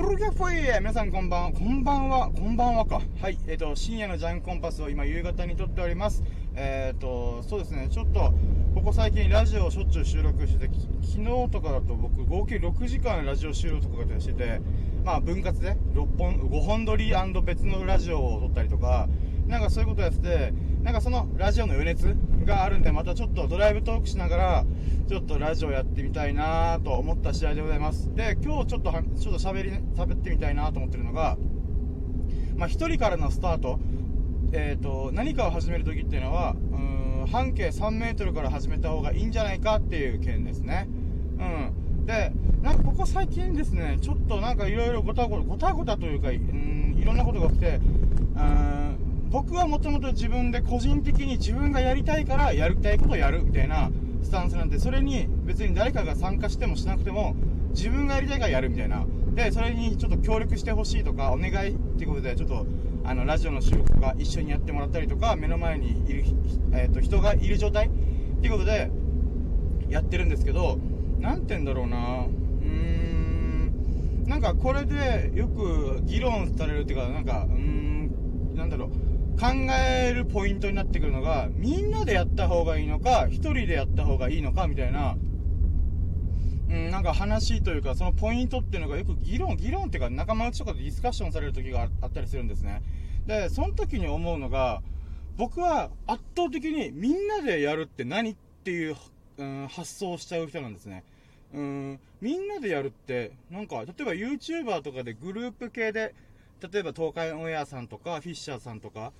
プロギャフォイエ皆さんこんばんは。こんばんは。こんばんはか。はい。えっ、と、深夜のジャンコンパスを今夕方に撮っております。えっ、と、そうですね、ちょっと、ここ最近ラジオをしょっちゅう収録してて、昨日とかだと僕合計6時間ラジオ収録とかしてて、まあ分割で6本、5本撮り別のラジオを撮ったりとか、なんかそういうことやってて、なんかそのラジオの余熱があるんで、またちょっとドライブトークしながら、ちょっとラジオやってみたいなと思った次第でございます。で、今日ちょっとは、ちょっと喋り、喋ってみたいなと思ってるのが、まあ一人からのスタート、えっ、と、何かを始めるときっていうのは、うーん、半径3メートルから始めた方がいいんじゃないかっていう件ですね。うん。で、なんかここ最近ですね、ちょっとなんかいろいろごたごた、ごたごたというか、うん、いろんなことが起きて、うん、僕はもともと自分で個人的に自分がやりたいからやりたいことをやるみたいなスタンスなんで、それに別に誰かが参加してもしなくても、自分がやりたいからやるみたいな。で、それにちょっと協力してほしいとか、お願いっていうことで、ちょっと、あの、ラジオの収録とか一緒にやってもらったりとか、目の前にいる、えっ、と、人がいる状態っていうことで、やってるんですけど、なんて言うんだろうな。うーん、なんかこれでよく議論されるっていうか、なんか、うーん、なんだろう、考えるポイントになってくるのが、みんなでやった方がいいのか、一人でやった方がいいのか、みたいな、うん、なんか話というか、そのポイントっていうのがよく議論、議論っていうか仲間内とかでディスカッションされる時があったりするんですね。で、その時に思うのが、僕は圧倒的にみんなでやるって何っていう、うん、発想をしちゃう人なんですね。うん、みんなでやるって、なんか、例えば YouTuber とかでグループ系で、例えば東海オンエアさんとか、フィッシャーさんとか、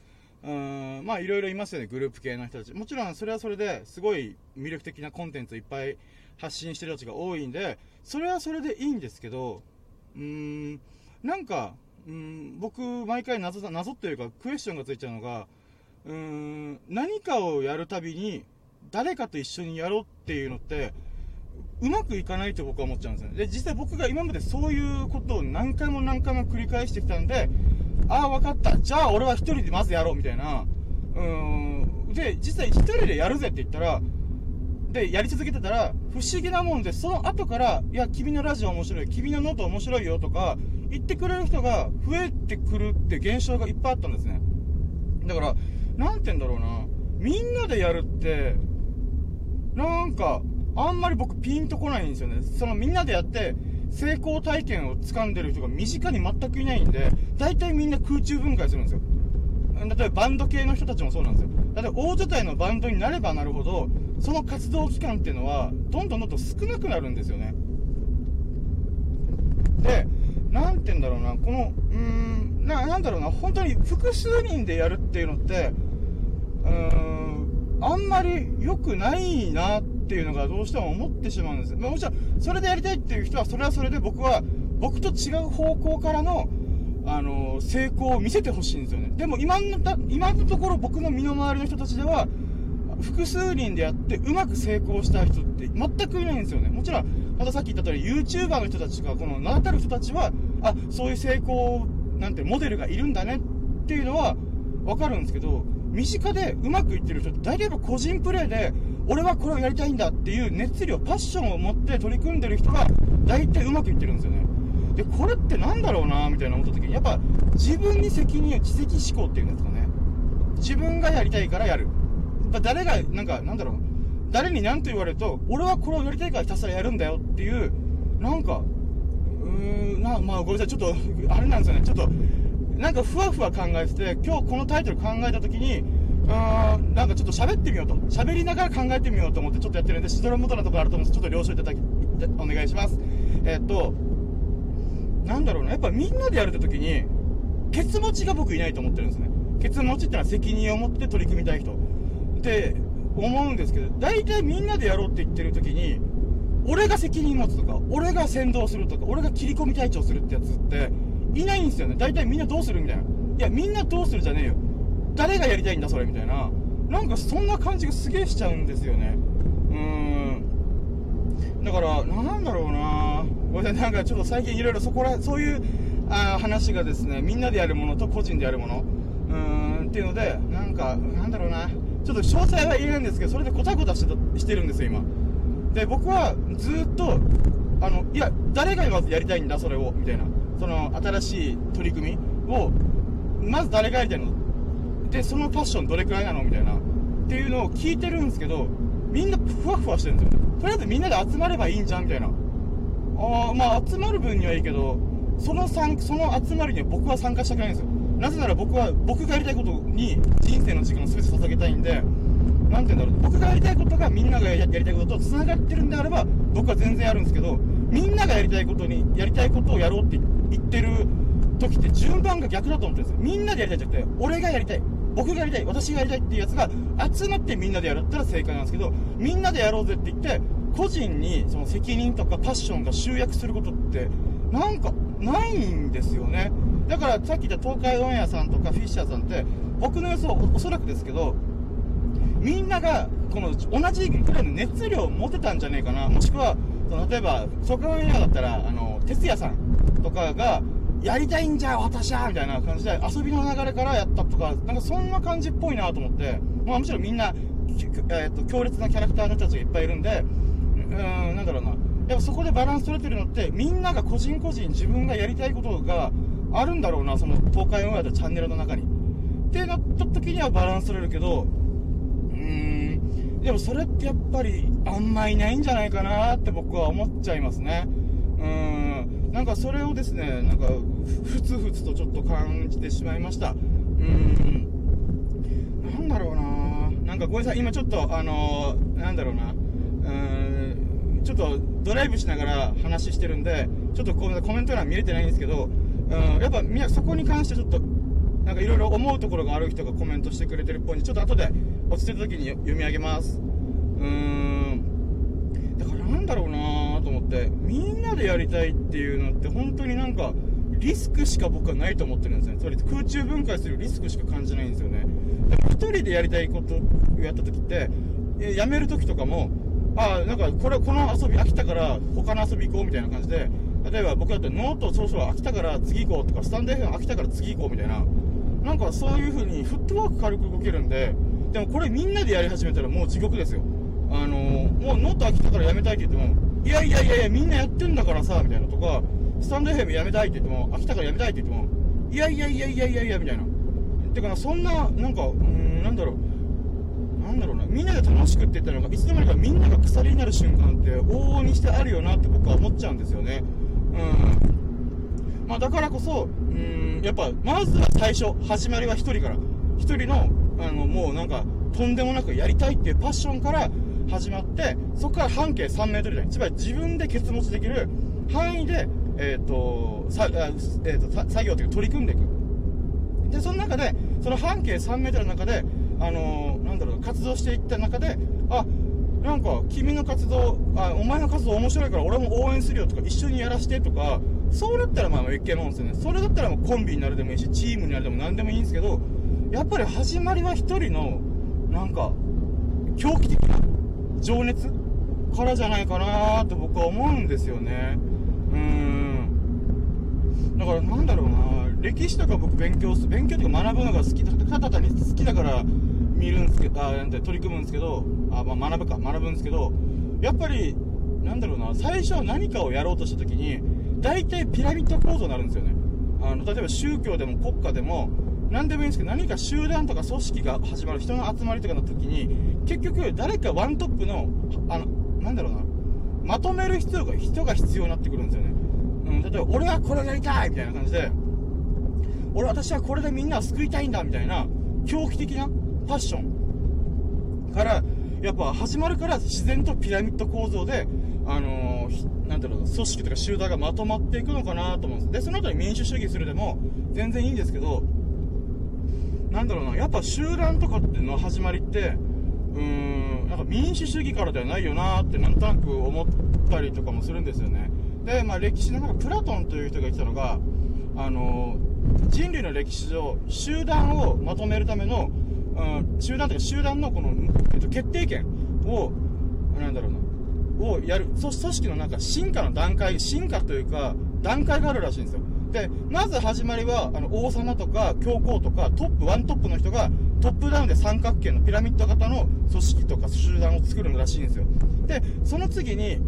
うん、まあいろいろいますよね、グループ系の人たち。もちろんそれはそれですごい魅力的なコンテンツをいっぱい発信してる人たちが多いんで、それはそれでいいんですけど、うーん、なんか、うん、僕、毎回謎だ、謎というかクエスチョンがついちゃうのが、うーん、何かをやるたびに、誰かと一緒にやろうっていうのって、うまくいかないと僕は思っちゃうんですね。で、実際僕が今までそういうことを何回も何回も繰り返してきたんで、ああ、わかった。じゃあ俺は一人でまずやろうみたいな。うん。で、実際一人でやるぜって言ったら、で、やり続けてたら、不思議なもんで、その後から、いや、君のラジオ面白い、君のノート面白いよとか、言ってくれる人が増えてくるって現象がいっぱいあったんですね。だから、なんて言うんだろうな。みんなでやるって、なんか、あんまり僕ピンとこないんですよね。そのみんなでやって、成功体験を掴んでる人が身近に全くいないんで、大体みんな空中分解するんですよ。例えばバンド系の人たちもそうなんですよ。例えば大所帯のバンドになればなるほど、その活動期間っていうのは、どんどんどんどん少なくなるんですよね。で、なんて言うんだろうな、この、うーん、な、なんだろうな、本当に複数人でやるっていうのって、うーん、あんまり良くないなってていうのがどうしても思ってしまうんです。まあもちろん、それでやりたいっていう人は、それはそれで僕は、僕と違う方向からの、あの成功を見せてほしいんですよね。でも今の、今のところ僕の身の回りの人たちでは、複数人でやってうまく成功した人って全くいないんですよね。もちろん、またさっき言った通り YouTuber の人たちが、この名だたる人たちは、あ、そういう成功、なんてモデルがいるんだねっていうのはわかるんですけど、身近でうまくいってる人って大体やっぱ個人プレーで、俺はこれをやりたいんだっていう熱量、パッションを持って取り組んでる人が大体うまくいってるんですよね。で、これってなんだろうなみたいな思った時に、やっぱ自分に責任を知的思考っていうんですかね。自分がやりたいからやる。やっぱ誰が、なんか、なんだろう。誰に何と言われると、俺はこれをやりたいからひたすらやるんだよっていう、なんか、うーん、な、まあごめんなさい、ちょっと、あれなんですよね、ちょっと、なんかふわふわ考えてて、今日このタイトル考えた時に、ん、なんかちょっと喋ってみようと。喋りながら考えてみようと思ってちょっとやってるんで、しどろもどろなところあると思うんですちょっと了承いただき、お願いします。えっと、なんだろうな、やっぱみんなでやるって時に、ケツ持ちが僕いないと思ってるんですね。ケツ持ちってのは責任を持って取り組みたい人。って思うんですけど、大体みんなでやろうって言ってる時に、俺が責任持つとか、俺が先導するとか、俺が切り込み隊長するってやつって、いないんですよね。大体みんなどうするみたいな。いや、みんなどうするじゃねえよ。誰がやりたいんだ、それみたいな。なんかそんな感じがすげえしちゃうんですよね。うーん。だから、なんだろうなこれなんかちょっと最近いろいろそこら、そういうあ話がですね、みんなでやるものと個人でやるもの、うん、っていうので、なんか、なんだろうなちょっと詳細は言えないんですけど、それでごたごたしてしてるんですよ、今。で、僕はずっと、あの、いや、誰がまずやりたいんだ、それを、みたいな。その新しい取り組みをまず誰がやりたいの？でそのファッションどれくらいなの？みたいな。っていうのを聞いてるんですけどみんなふわふわしてるんですよ。とりあえずみんなで集まればいいんじゃんみたいな。あまあ集まる分にはいいけどそのその集まりには僕は参加したくないんですよ。なぜなら僕は僕がやりたいことに人生の時間を全て捧げたいんでなんて言うんだろう。僕がやりたいことがみんながやりたいことと繋がってるんであれば僕は全然やるんですけどみんながやりたいことにやりたいことをやろうって言ってる時って順番が逆だと思ってるんですよ。みんなでやりたいじゃなくて俺がやりたい。僕がやりたい私がやりたいっていうやつが集まってみんなでやるったら正解なんですけどみんなでやろうぜって言って個人にその責任とかパッションが集約することってなんかないんですよね。だからさっき言った東海オンエアさんとかフィッシャーさんって僕の予想おそらくですけどみんながこの同じくらいの熱量を持てたんじゃねえかな。もしくはその例えば東海オンエアだったらあの哲也さんとかがやりたいんじゃ私はみたいな感じで遊びの流れからやったとかなんかそんな感じっぽいなと思って。まあもちろんみんな、えーと、強烈なキャラクターの人たちがいっぱいいるんでうんなんだろうな。やっぱそこでバランス取れてるのってみんなが個人個人自分がやりたいことがあるんだろうなその東海オンエアとチャンネルの中に。ってなった時にはバランス取れるけどうーんでもそれってやっぱりあんまいないんじゃないかなって僕は思っちゃいますね。うん。なんかそれをですねなんかふつふつとちょっと感じてしまいました。うん。なんだろうな。なんかごめんなさい。今ちょっとあのー、なんだろうな。うん。ちょっとドライブしながら話してるんでちょっとごめんなさいコメント欄見れてないんですけどうん。やっぱみそこに関してちょっとなんかいろいろ思うところがある人がコメントしてくれてるっぽいんでちょっと後で落ち着いた時に読み上げます。うーん。だからなんだろうなと思ってみんなでやりたいっていうのって本当になんかリスクしか僕はないと思ってるんですね。つまり空中分解するリスクしか感じないんですよね。でも1人でやりたいことをやった時ってやめる時とかもああなんかこれこの遊び飽きたから他の遊び行こうみたいな感じで例えば僕だってノートそろそろ飽きたから次行こうとかスタンド FM 飽きたから次行こうみたいななんかそういう風にフットワーク軽く動けるんででもこれみんなでやり始めたらもう地獄ですよ。あのー、もうノート飽きたからやめたいって言ってもいやいやいやいやみんなやってんだからさみたいなとかスタンド FM やめたいって言っても飽きたからやめたいって言ってもいやいやいやいやいやいやみたいな。てかそんななんかうんなんだろう。なんだろうな。みんなで楽しくって言ったのがいつの間にかみんなが鎖になる瞬間って往々にしてあるよなって僕は思っちゃうんですよね。うん。まあ、だからこそうんやっぱまずは最初始まりは1人から。1人のあのもうなんかとんでもなくやりたいっていうパッションから始まってそこから半径3メートル以内つまり自分でケツ持できる範囲で、えーとさえーと、作業というか取り組んでいく。でその中でその半径3メートルの中で、あのー、なんだろう活動していった中であなんか君の活動あお前の活動面白いから俺も応援するよとか一緒にやらしてとかそうだったらまあ一見もんですよね。それだったらもうコンビになるでもいいしチームになるでも何でもいいんですけどやっぱり始まりは一人のなんか狂気的な情熱からじゃないかなと僕は思うんですよね。うん。だからなんだろうな。歴史とか僕勉強す勉強とか学ぶのが好きだただ単に好きだから見るんですけどあなんて取り組むんですけどあ、まあ、学ぶか学ぶんですけどやっぱりなんだろうな。最初何かをやろうとした時に大体ピラミッド構造になるんですよね。あの例えば宗教でも国家でも何でもいいんですけど何か集団とか組織が始まる人の集まりとかの時に結局誰かワントップのあのなんだろうなまとめる必要が人が必要になってくるんですよね、うん、例えば俺はこれをやりたいみたいな感じで俺私はこれでみんなを救いたいんだみたいな狂気的なパッションからやっぱ始まるから自然とピラミッド構造であのー、なんだろう組織とか集団がまとまっていくのかなと思うんです。でその後に民主主義するでも全然いいんですけどなんだろうなやっぱ集団とかっての始まりってうーんなんか民主主義からではないよなってなんとなく思ったりとかもするんですよねでまあ歴史のなんかプラトンという人が言ってたのがあの、人類の歴史上集団をまとめるためのうん、集団というか集団のこの、えっと、決定権を、なんだろうな、をやる、組織のなんか進化の段階、進化というか、段階があるらしいんですよ。で、まず始まりは、あの、王様とか教皇とかトップ、ワントップの人がトップダウンで三角形のピラミッド型の組織とか集団を作るらしいんですよ。で、その次に、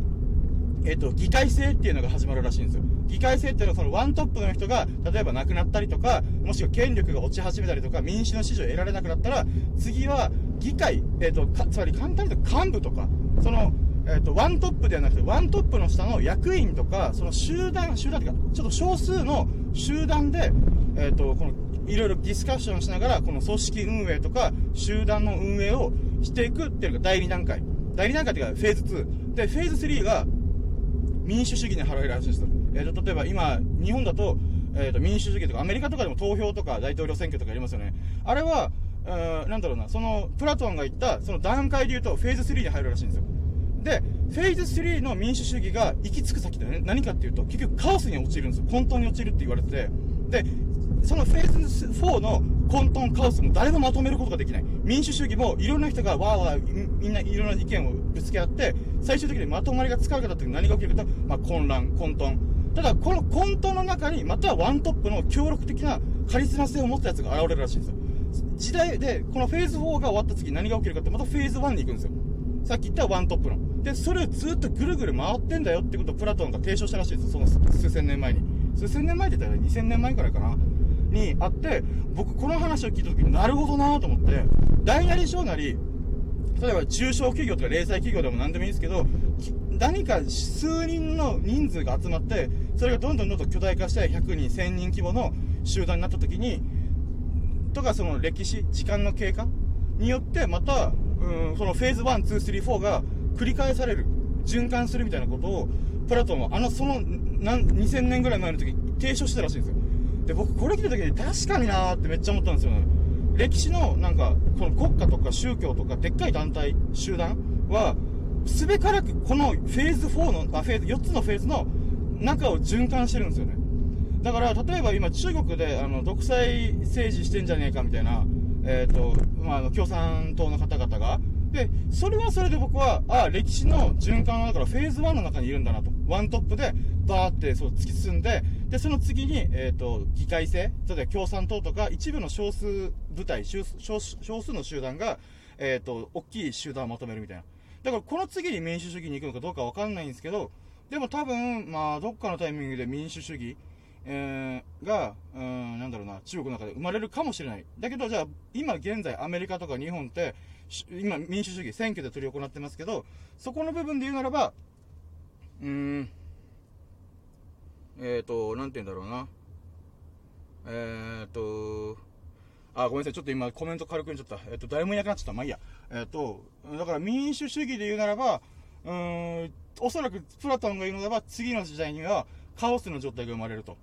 えっ、と、議会制っていうのが始まるらしいんですよ。議会制っていうのはそのワントップの人が、例えば亡くなったりとか、もしくは権力が落ち始めたりとか、民主の支持を得られなくなったら、次は議会、えっ、と、つまり簡単に言うと幹部とか、その、えっ、と、ワントップではなくて、ワントップの下の役員とか、その集団、集団っていうか、ちょっと少数の集団で、えっ、と、この、いろいろディスカッションしながら、この組織運営とか、集団の運営をしていくっていうのが第2段階。第2段階っていうか、フェーズ2。で、フェーズ3が、民主主義に払えるらしいんです。えーと、例えば今、日本だと、えーと、民主主義とか、アメリカとかでも投票とか大統領選挙とかありますよね。あれは、うん、なんだろうな、その、プラトンが言った、その段階で言うと、フェーズ3に入るらしいんですよ。で、フェーズ3の民主主義が行き着く先でね、何かっていうと、結局カオスに陥るんですよ。本当に陥るって言われてて。で、そのフェーズ4の混沌カオスも誰もまとめることができない。民主主義もいろんな人がわーわーみんないろんな意見をぶつけ合って、最終的にまとまりがつかなかった時に何が起きるかと、まあ、混乱、混沌。ただ、この混沌の中に、またはワントップの協力的なカリスマ性を持ったやつが現れるらしいんですよ。時代で、このフェーズ4が終わった次何が起きるかって、またフェーズ1に行くんですよ。さっき言ったワントップの。で、それをずっとぐるぐる回ってんだよってことをプラトンが提唱したらしいです。その数千年前に。数千年前って言ったら2000年前くらいかな。にあって、僕この話を聞いた時になるほどなと思って、大なり小なり、例えば中小企業とか零細企業でも何でもいいですけど、何か数人の人数が集まって、それがどんどんどんどん巨大化して100人、1000人規模の集団になった時に、とかその歴史、時間の経過によってまた、うん、そのフェーズ1、2、3、4が繰り返される、循環するみたいなことを、プラトンはあの、その、何、2000年ぐらい前の時提唱してたらしいんですよ。で、僕これ聞いた時に確かになーってめっちゃ思ったんですよね。歴史のなんか、この国家とか宗教とかでっかい団体、集団は、すべからくこのフェーズ4の、あ、フェーズ、4つのフェーズの中を循環してるんですよね。だから、例えば今中国で、あの、独裁政治してんじゃねえかみたいな、えっ、ー、と、まあ、あの、共産党の方々が、で、それはそれで僕は、ああ、歴史の循環だからフェーズ1の中にいるんだなと。ワントップで、バーってそう突き進んで、で、その次に、えっ、ー、と、議会制、例えば共産党とか、一部の少数部隊、少数の集団が、えっ、ー、と、大きい集団をまとめるみたいな。だから、この次に民主主義に行くのかどうかわかんないんですけど、でも多分、まあ、どっかのタイミングで民主主義、えー、が、うん、なんだろうな、中国の中で生まれるかもしれない。だけど、じゃあ、今現在アメリカとか日本って、今民主主義、選挙で取り行ってますけど、そこの部分で言うならば、うーん、えっ、ー、と、なんて言うんだろうな。えっ、ー、と、あ、ごめんなさい。ちょっと今コメント軽く言っちゃった。えっ、ー、と、誰もいなくなっちゃった。まあいいや。えっ、と、だから民主主義で言うならば、うーん、おそらくプラトンが言うならば、次の時代にはカオスの状態が生まれると。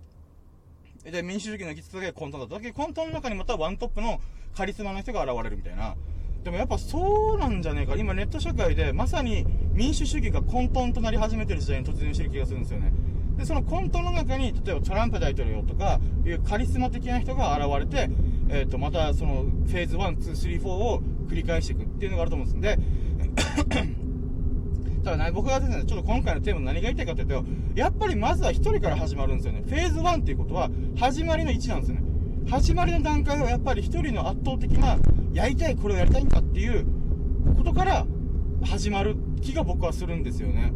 で、民主主義の行き着くだけ混沌だと。だけど混沌の中にまたワントップのカリスマの人が現れるみたいな。でもやっぱそうなんじゃねえか。今ネット社会でまさに民主主義が混沌となり始めてる時代に突入してる気がするんですよね。で、その混沌の中に、例えばトランプ大統領とかいうカリスマ的な人が現れて、えっ、ー、と、またそのフェーズ1、2、3、4を繰り返していくっていうのがあると思うんですんで、ただね、僕がですね、ちょっと今回のテーマ何が言いたいかというと、やっぱりまずは1人から始まるんですよね。フェーズ1っていうことは、始まりの1なんですよね。始まりの段階はやっぱり1人の圧倒的な、やりたい、これをやりたいんだっていうことから始まる気が僕はするんですよね。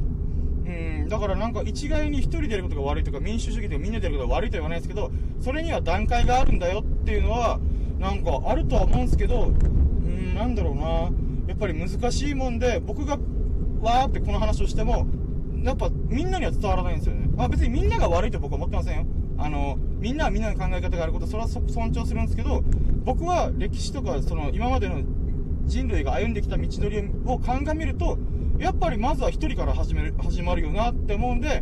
うん、だからなんか一概に1人でやることが悪いとか、民主主義でみんなでやることが悪いとは言わないですけど、それには段階があるんだよっていうのは、なんかあるとは思うんですけど、うん、なんだろうな。やっぱり難しいもんで、僕がわーってこの話をしても、やっぱみんなには伝わらないんですよね。まあ別にみんなが悪いと僕は思ってませんよ。あの、みんなはみんなの考え方があること、それは尊重するんですけど、僕は歴史とか、その今までの人類が歩んできた道のりを鑑みると、やっぱりまずは一人から始める、始まるよなって思うんで、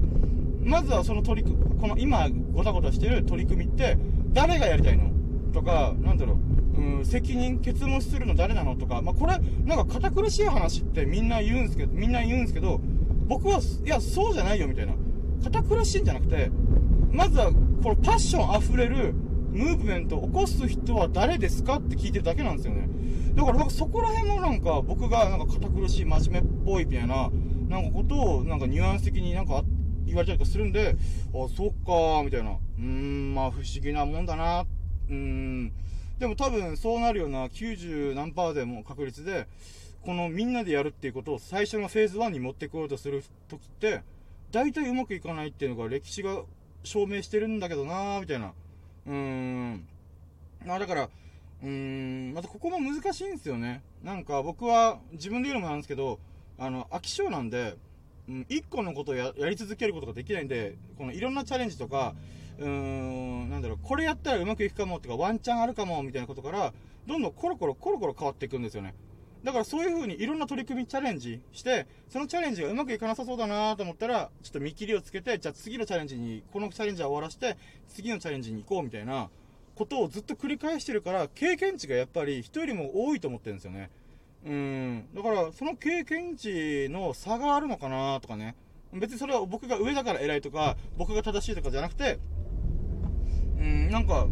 まずはその取りこの今ごたごたしてる取り組みって、誰がやりたいのとか、なんだろう、うん、責任、結論するの誰なのとか、まあ、これ、なんか堅苦しい話ってみんな言うんですけど、みんな言うんですけど、僕は、いや、そうじゃないよみたいな。堅苦しいんじゃなくて、まずは、このパッション溢れるムーブメントを起こす人は誰ですかって聞いてるだけなんですよね。だからなんかそこら辺もなんか僕がなんか堅苦しい真面目っぽいみたいな、なんかことをなんかニュアンス的になんか言われたりとかするんで、あ、そっかー、みたいな。うーん、まあ不思議なもんだな。うーん。でも多分そうなるような90何パーでも確率で、このみんなでやるっていうことを最初のフェーズ1に持ってこようとするときって、大体うまくいかないっていうのが歴史が証明してるんだけどなーみたいな。うーん。まあだから、うーん、またここも難しいんですよね。なんか僕は自分で言うのもなんですけど、あの、飽き性なんで、うん、一個のことをやり続けることができないんで、このいろんなチャレンジとか、うーん、なんだろう、これやったらうまくいくかもとか、ワンチャンあるかもみたいなことから、どんどんコロコロコロコロ変わっていくんですよね。だからそういう風にいろんな取り組みチャレンジして、そのチャレンジがうまくいかなさそうだなと思ったら、ちょっと見切りをつけて、じゃあ次のチャレンジに、このチャレンジは終わらして、次のチャレンジに行こうみたいなことをずっと繰り返してるから、経験値がやっぱり人よりも多いと思ってるんですよね。うん。だから、その経験値の差があるのかなとかね。別にそれは僕が上だから偉いとか、僕が正しいとかじゃなくて、うん、なんか、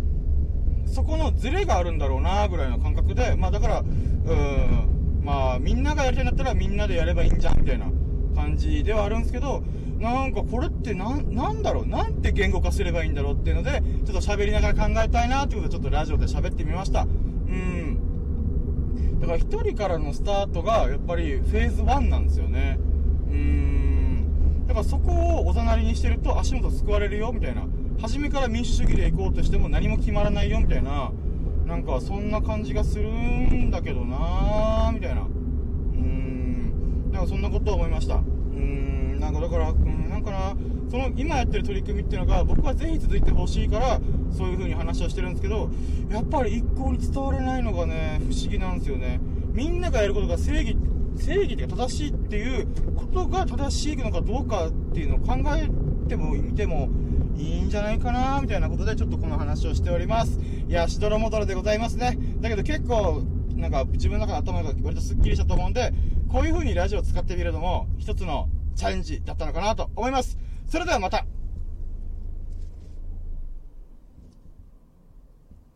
そこのズレがあるんだろうなぐらいの感覚で、まあだから、うん、まあみんながやりたいんだったらみんなでやればいいんじゃんみたいな感じではあるんですけど、なんかこれってな、なんだろうなんて言語化すればいいんだろうっていうので、ちょっと喋りながら考えたいなってことでちょっとラジオで喋ってみました。うん。だから1人からのスタートがやっぱりフェーズ1なんですよね。うん。だからそこをおざなりにしてると足元救われるよみたいな。初めから民主主義で行こうとしても何も決まらないよみたいな。なんかそんな感じがするんだけどなーみたいな。うーん。なんかそんなことを思いました。うーん。なんかだから、うん、なんかな、その今やってる取り組みっていうのが僕はぜひ続いてほしいからそういう風に話をしてるんですけどやっぱり一向に伝われないのがね不思議なんですよねみんながやることが正義正義っていうか正しいっていうことが正しいのかどうかっていうのを考えても見てもいいんじゃないかなみたいなことでちょっとこの話をしております。いやしどろもどろでございますね。だけど結構なんか自分の中の頭が割とスッキリしたと思うんでこういう風にラジオを使ってみるのも一つのチャレンジだったのかなと思います。それではまた。